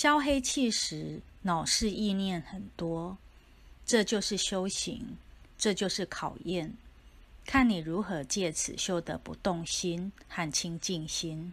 消黑气时，脑是意念很多，这就是修行，这就是考验，看你如何借此修得不动心和清净心。